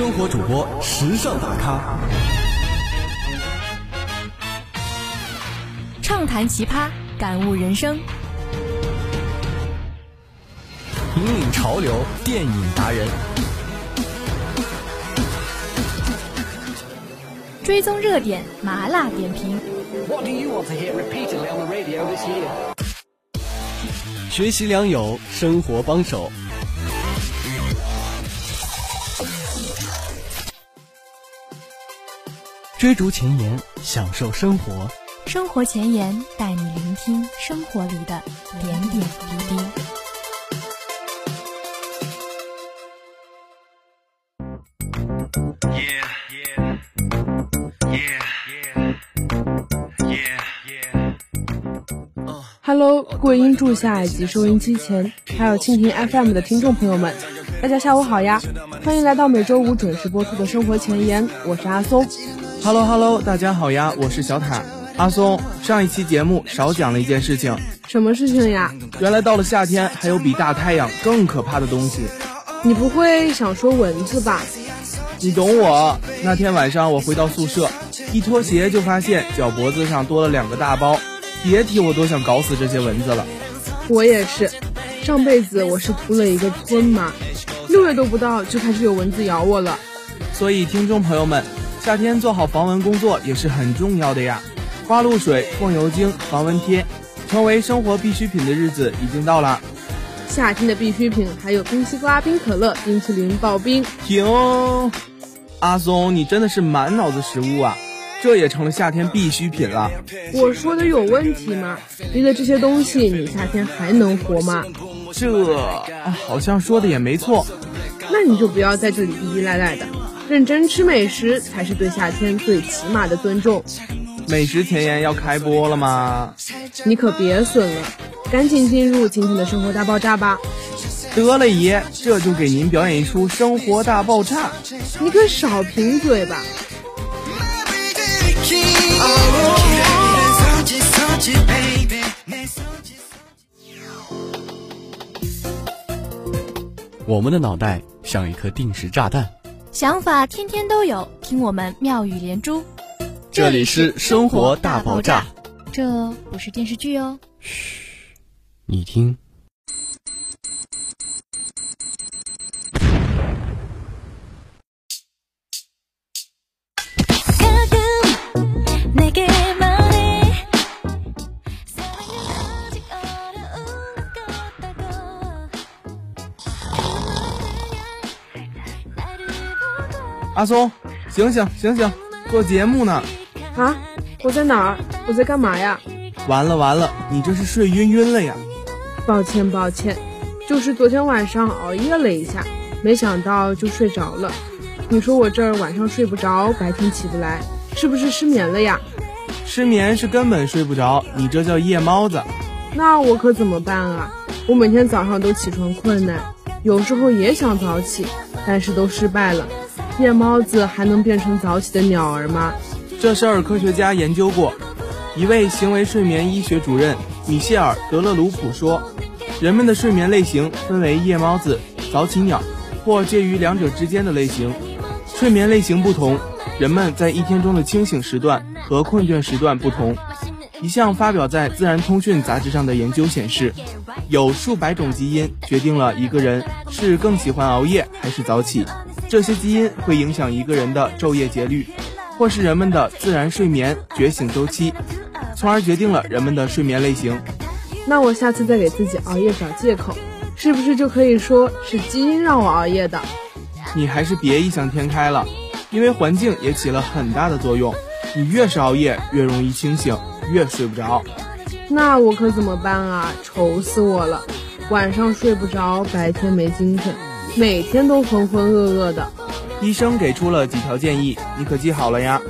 生活主播，时尚大咖，畅谈奇葩，感悟人生，引领潮流，电影达人，追踪热点，麻辣点评。学习良友，生活帮手。追逐前沿，享受生活。生活前沿带你聆听生活里的点点滴滴。Hello，各位音柱下以及收音机前，还有蜻蜓 FM 的听众朋友们，大家下午好呀！欢迎来到每周五准时播出的生活前沿，我是阿松。Hello Hello，大家好呀，我是小塔。阿松，上一期节目少讲了一件事情。什么事情呀？原来到了夏天，还有比大太阳更可怕的东西。你不会想说蚊子吧？你懂我。那天晚上我回到宿舍，一脱鞋就发现脚脖子上多了两个大包，别提我多想搞死这些蚊子了。我也是，上辈子我是涂了一个村麻，六月都不到就开始有蚊子咬我了。所以听众朋友们。夏天做好防蚊工作也是很重要的呀，花露水、风油精、防蚊贴，成为生活必需品的日子已经到了。夏天的必需品还有冰西瓜、冰可乐、冰淇淋、刨冰。停，阿松，你真的是满脑子食物啊，这也成了夏天必需品了。我说的有问题吗？离了这些东西，你夏天还能活吗？这好像说的也没错。那你就不要在这里依依赖赖的。认真吃美食才是对夏天最起码的尊重。美食前沿要开播了吗？你可别损了，赶紧进入今天的生活大爆炸吧。得了爷，这就给您表演一出生活大爆炸。你可少贫嘴吧。我们的脑袋像一颗定时炸弹。想法天天都有，听我们妙语连珠。这里是生活大爆炸，这不是电视剧哦。嘘，你听。阿松，醒醒醒醒，做节目呢！啊，我在哪儿？我在干嘛呀？完了完了，你这是睡晕晕了呀！抱歉抱歉，就是昨天晚上熬夜了一下，没想到就睡着了。你说我这儿晚上睡不着，白天起不来，是不是失眠了呀？失眠是根本睡不着，你这叫夜猫子。那我可怎么办啊？我每天早上都起床困难，有时候也想早起，但是都失败了。夜猫子还能变成早起的鸟儿吗？这事儿科学家研究过，一位行为睡眠医学主任米歇尔·德勒鲁普说，人们的睡眠类型分为夜猫子、早起鸟或介于两者之间的类型。睡眠类型不同，人们在一天中的清醒时段和困倦时段不同。一项发表在《自然通讯》杂志上的研究显示，有数百种基因决定了一个人是更喜欢熬夜还是早起。这些基因会影响一个人的昼夜节律，或是人们的自然睡眠觉醒周期，从而决定了人们的睡眠类型。那我下次再给自己熬夜找借口，是不是就可以说是基因让我熬夜的？你还是别异想天开了，因为环境也起了很大的作用。你越是熬夜，越容易清醒，越睡不着。那我可怎么办啊？愁死我了，晚上睡不着，白天没精神。每天都浑浑噩噩的，医生给出了几条建议，你可记好了呀？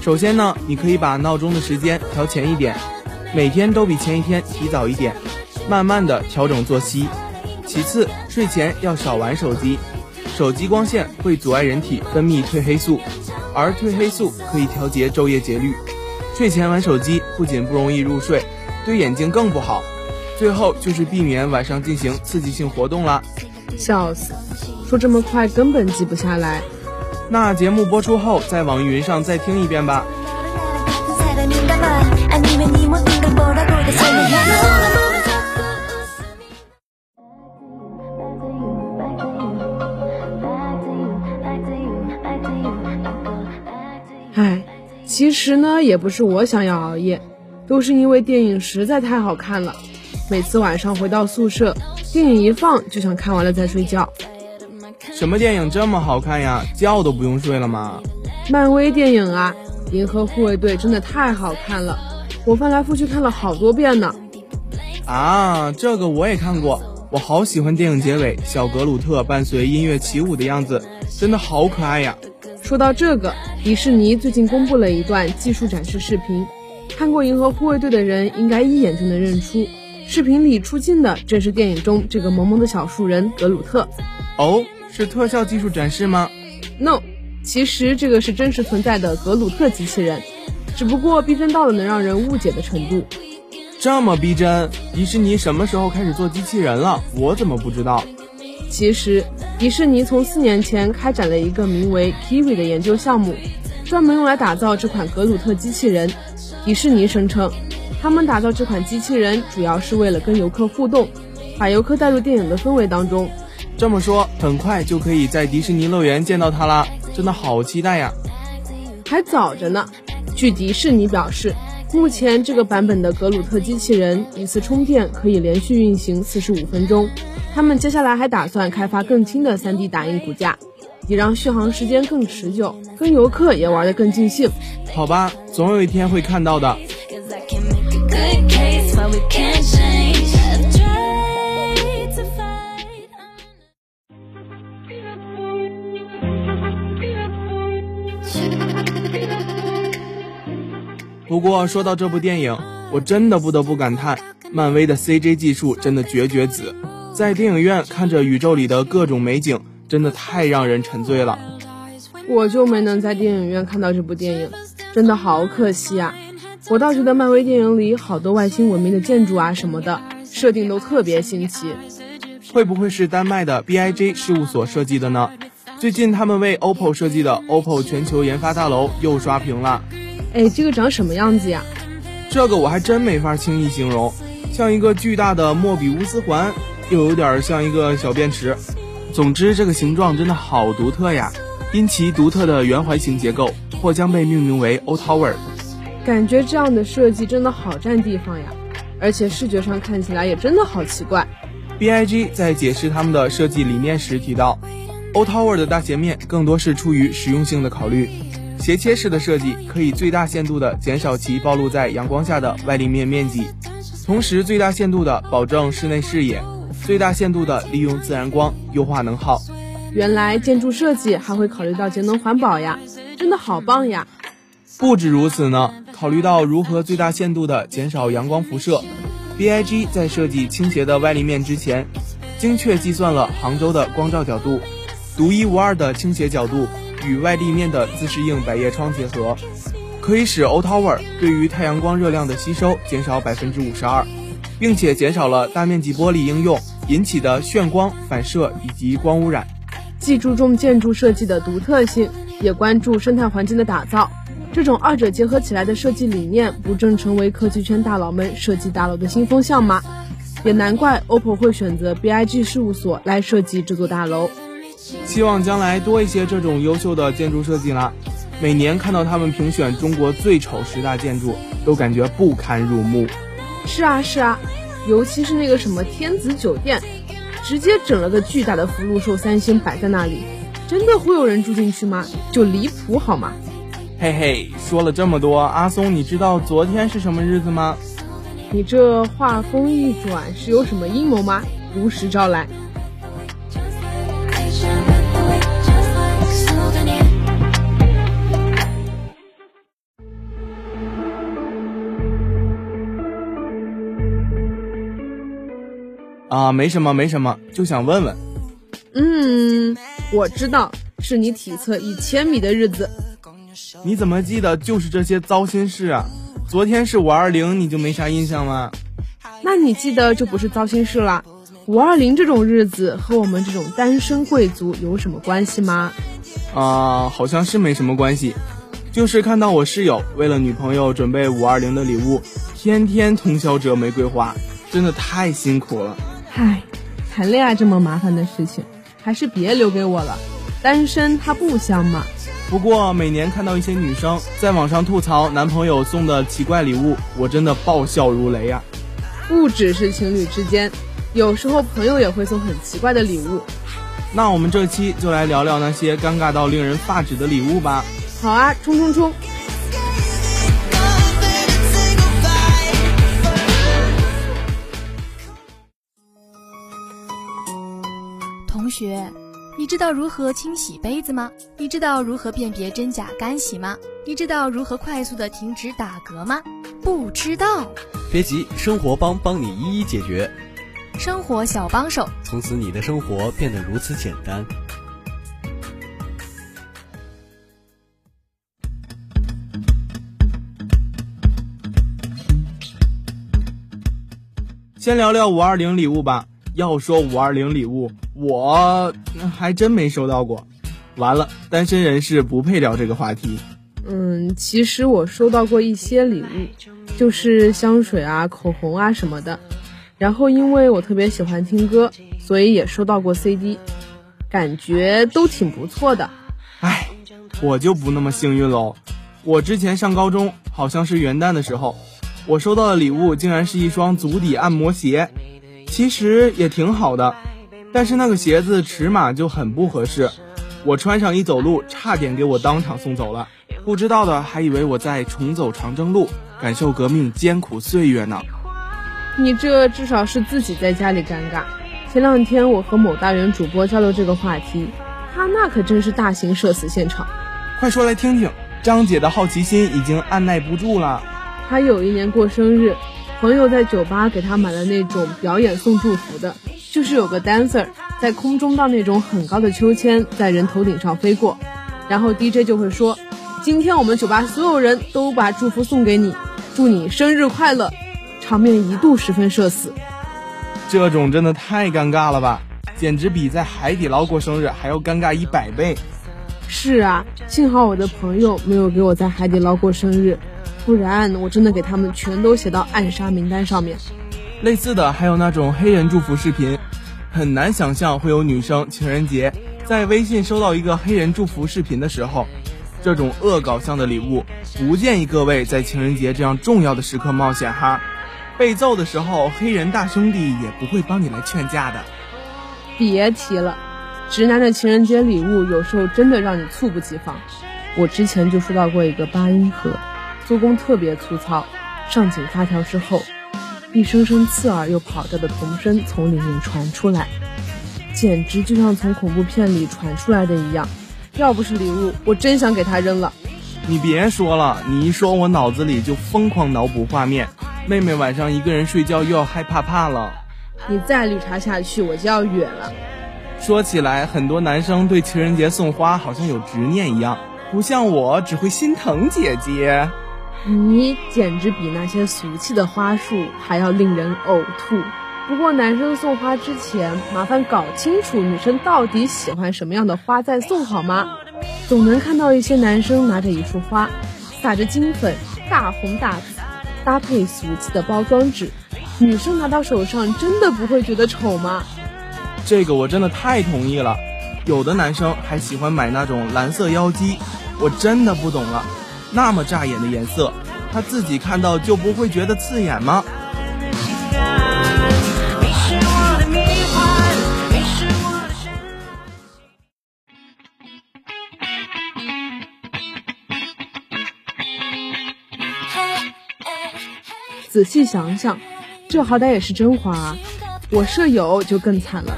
首先呢，你可以把闹钟的时间调前一点，每天都比前一天提早一点，慢慢的调整作息。其次，睡前要少玩手机，手机光线会阻碍人体分泌褪黑素，而褪黑素可以调节昼夜节律。睡前玩手机不仅不容易入睡，对眼睛更不好。最后就是避免晚上进行刺激性活动啦。笑死，说这么快根本记不下来。那节目播出后，在网易云上再听一遍吧。唉，其实呢，也不是我想要熬夜，都是因为电影实在太好看了。每次晚上回到宿舍，电影一放就想看完了再睡觉。什么电影这么好看呀？觉都不用睡了吗？漫威电影啊，《银河护卫队》真的太好看了，我翻来覆去看了好多遍呢。啊，这个我也看过，我好喜欢电影结尾小格鲁特伴随音乐起舞的样子，真的好可爱呀。说到这个，迪士尼最近公布了一段技术展示视频，看过《银河护卫队》的人应该一眼就能认出，视频里出镜的正是电影中这个萌萌的小树人格鲁特。哦，是特效技术展示吗？No，其实这个是真实存在的格鲁特机器人，只不过逼真到了能让人误解的程度。这么逼真，迪士尼什么时候开始做机器人了？我怎么不知道？其实，迪士尼从四年前开展了一个名为 Kiwi 的研究项目，专门用来打造这款格鲁特机器人。迪士尼声称，他们打造这款机器人主要是为了跟游客互动，把游客带入电影的氛围当中。这么说，很快就可以在迪士尼乐园见到它啦！真的好期待呀！还早着呢。据迪士尼表示。目前这个版本的格鲁特机器人一次充电可以连续运行四十五分钟。他们接下来还打算开发更轻的 3D 打印骨架，以让续航时间更持久，跟游客也玩得更尽兴。好吧，总有一天会看到的。不过说到这部电影，我真的不得不感叹，漫威的 CG 技术真的绝绝子。在电影院看着宇宙里的各种美景，真的太让人沉醉了。我就没能在电影院看到这部电影，真的好可惜啊！我倒觉得漫威电影里好多外星文明的建筑啊什么的，设定都特别新奇。会不会是丹麦的 BIG 事务所设计的呢？最近他们为 OPPO 设计的 OPPO 全球研发大楼又刷屏了。哎，这个长什么样子呀？这个我还真没法轻易形容，像一个巨大的莫比乌斯环，又有点像一个小便池。总之，这个形状真的好独特呀！因其独特的圆环形结构，或将被命名为 O Tower。感觉这样的设计真的好占地方呀，而且视觉上看起来也真的好奇怪。BIG 在解释他们的设计理念时提到，O Tower 的大斜面更多是出于实用性的考虑。斜切式的设计可以最大限度地减少其暴露在阳光下的外立面面积，同时最大限度地保证室内视野，最大限度地利用自然光，优化能耗。原来建筑设计还会考虑到节能环保呀，真的好棒呀！不止如此呢，考虑到如何最大限度地减少阳光辐射，BIG 在设计倾斜的外立面之前，精确计算了杭州的光照角度，独一无二的倾斜角度。与外立面的自适应百叶窗结合，可以使 O Tower 对于太阳光热量的吸收减少百分之五十二，并且减少了大面积玻璃应用引起的眩光反射以及光污染。既注重建筑设计的独特性，也关注生态环境的打造，这种二者结合起来的设计理念，不正成为科技圈大佬们设计大楼的新风向吗？也难怪 OPPO 会选择 BIG 事务所来设计这座大楼。希望将来多一些这种优秀的建筑设计啦！每年看到他们评选中国最丑十大建筑，都感觉不堪入目。是啊是啊，尤其是那个什么天子酒店，直接整了个巨大的福禄寿三星摆在那里，真的会有人住进去吗？就离谱好吗？嘿嘿，说了这么多，阿松，你知道昨天是什么日子吗？你这话锋一转，是有什么阴谋吗？如实招来。啊，没什么，没什么，就想问问。嗯，我知道是你体测一千米的日子。你怎么记得就是这些糟心事啊？昨天是五二零，你就没啥印象吗？那你记得就不是糟心事了。五二零这种日子和我们这种单身贵族有什么关系吗？啊，好像是没什么关系，就是看到我室友为了女朋友准备五二零的礼物，天天通宵折玫瑰花，真的太辛苦了。唉，谈恋爱这么麻烦的事情，还是别留给我了。单身它不香吗。不过每年看到一些女生在网上吐槽男朋友送的奇怪礼物，我真的爆笑如雷啊！不只是情侣之间，有时候朋友也会送很奇怪的礼物。那我们这期就来聊聊那些尴尬到令人发指的礼物吧。好啊，冲冲冲！学，你知道如何清洗杯子吗？你知道如何辨别真假干洗吗？你知道如何快速的停止打嗝吗？不知道？别急，生活帮帮你一一解决。生活小帮手，从此你的生活变得如此简单。先聊聊五二零礼物吧。要说五二零礼物，我还真没收到过。完了，单身人士不配聊这个话题。嗯，其实我收到过一些礼物，就是香水啊、口红啊什么的。然后因为我特别喜欢听歌，所以也收到过 CD，感觉都挺不错的。唉，我就不那么幸运喽。我之前上高中，好像是元旦的时候，我收到的礼物竟然是一双足底按摩鞋，其实也挺好的，但是那个鞋子尺码就很不合适，我穿上一走路，差点给我当场送走了。不知道的还以为我在重走长征路，感受革命艰苦岁月呢。你这至少是自己在家里尴尬。前两天我和某大人主播交流这个话题，他那可真是大型社死现场。快说来听听，张姐的好奇心已经按耐不住了。她有一年过生日，朋友在酒吧给他买了那种表演送祝福的，就是有个 dancer 在空中荡那种很高的秋千，在人头顶上飞过，然后 DJ 就会说：“今天我们酒吧所有人都把祝福送给你，祝你生日快乐。”场面一度十分社死，这种真的太尴尬了吧，简直比在海底捞过生日还要尴尬一百倍。是啊，幸好我的朋友没有给我在海底捞过生日，不然我真的给他们全都写到暗杀名单上面。类似的还有那种黑人祝福视频，很难想象会有女生情人节在微信收到一个黑人祝福视频的时候，这种恶搞向的礼物，不建议各位在情人节这样重要的时刻冒险哈。被揍的时候，黑人大兄弟也不会帮你来劝架的。别提了，直男的情人节礼物有时候真的让你猝不及防。我之前就收到过一个八音盒，做工特别粗糙，上紧发条之后，一声声刺耳又跑调的童声从里面传出来，简直就像从恐怖片里传出来的一样。要不是礼物，我真想给他扔了。你别说了，你一说，我脑子里就疯狂脑补画面。妹妹晚上一个人睡觉又要害怕怕了，你再绿茶下去我就要远了。说起来，很多男生对情人节送花好像有执念一样，不像我只会心疼姐姐。你简直比那些俗气的花束还要令人呕吐。不过男生送花之前，麻烦搞清楚女生到底喜欢什么样的花再送好吗？总能看到一些男生拿着一束花，撒着金粉，大红大紫。搭配俗气的包装纸，女生拿到手上真的不会觉得丑吗？这个我真的太同意了。有的男生还喜欢买那种蓝色妖姬，我真的不懂了。那么扎眼的颜色，他自己看到就不会觉得刺眼吗？仔细想想，这好歹也是真花啊！我舍友就更惨了，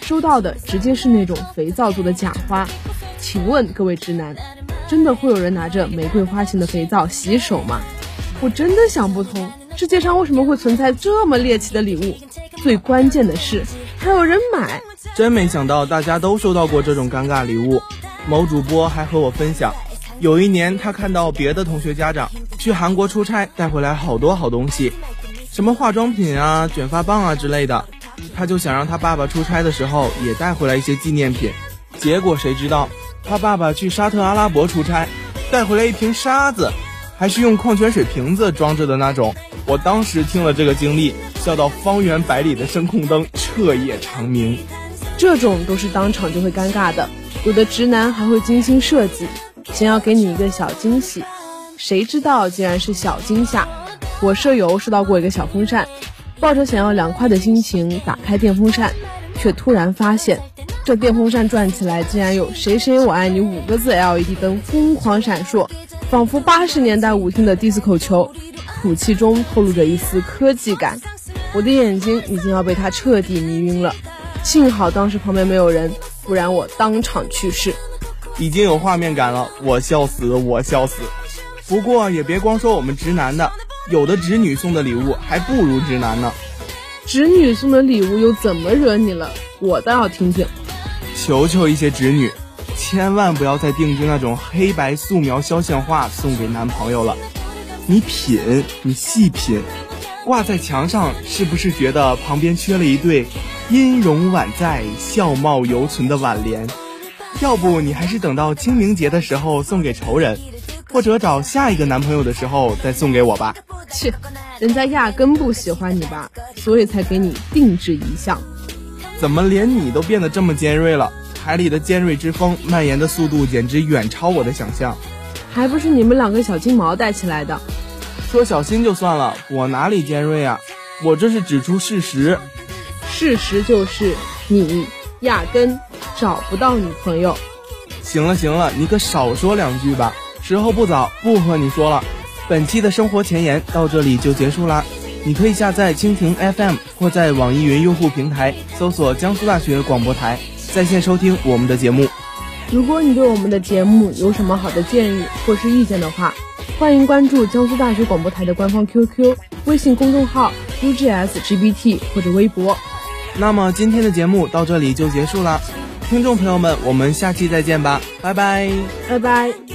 收到的直接是那种肥皂做的假花。请问各位直男，真的会有人拿着玫瑰花型的肥皂洗手吗？我真的想不通，世界上为什么会存在这么猎奇的礼物？最关键的是，还有人买。真没想到大家都收到过这种尴尬礼物。某主播还和我分享。有一年，他看到别的同学家长去韩国出差，带回来好多好东西，什么化妆品啊、卷发棒啊之类的，他就想让他爸爸出差的时候也带回来一些纪念品。结果谁知道，他爸爸去沙特阿拉伯出差，带回来一瓶沙子，还是用矿泉水瓶子装着的那种。我当时听了这个经历，笑到方圆百里的声控灯彻夜长鸣。这种都是当场就会尴尬的，有的直男还会精心设计，想要给你一个小惊喜，谁知道竟然是小惊吓。我舍友收到过一个小风扇，抱着想要凉快的心情打开电风扇，却突然发现，这电风扇转起来竟然有“谁谁我爱你”五个字 LED 灯疯狂闪烁，仿佛八十年代舞厅的 disco 球，吐气中透露着一丝科技感。我的眼睛已经要被它彻底迷晕了。幸好当时旁边没有人，不然我当场去世。已经有画面感了，我笑死，我笑死。不过也别光说我们直男的，有的直女送的礼物还不如直男呢。直女送的礼物又怎么惹你了？我倒要听听。求求一些侄女，千万不要再定制那种黑白素描肖像画送给男朋友了。你品，你细品，挂在墙上是不是觉得旁边缺了一对？音容宛在，笑貌犹存的挽联，要不你还是等到清明节的时候送给仇人，或者找下一个男朋友的时候再送给我吧。切，人家压根不喜欢你吧，所以才给你定制一项。怎么连你都变得这么尖锐了？海里的尖锐之风蔓延的速度简直远超我的想象。还不是你们两个小金毛带起来的？说小心就算了，我哪里尖锐啊？我这是指出事实。事实就是你压根找不到女朋友。行了行了，你可少说两句吧。时候不早，不和你说了。本期的生活前沿到这里就结束啦。你可以下载蜻蜓 FM 或在网易云用户平台搜索江苏大学广播台，在线收听我们的节目。如果你对我们的节目有什么好的建议或是意见的话，欢迎关注江苏大学广播台的官方 QQ、微信公众号 UGSGBT 或者微博。那么今天的节目到这里就结束了，听众朋友们，我们下期再见吧，拜拜，拜拜。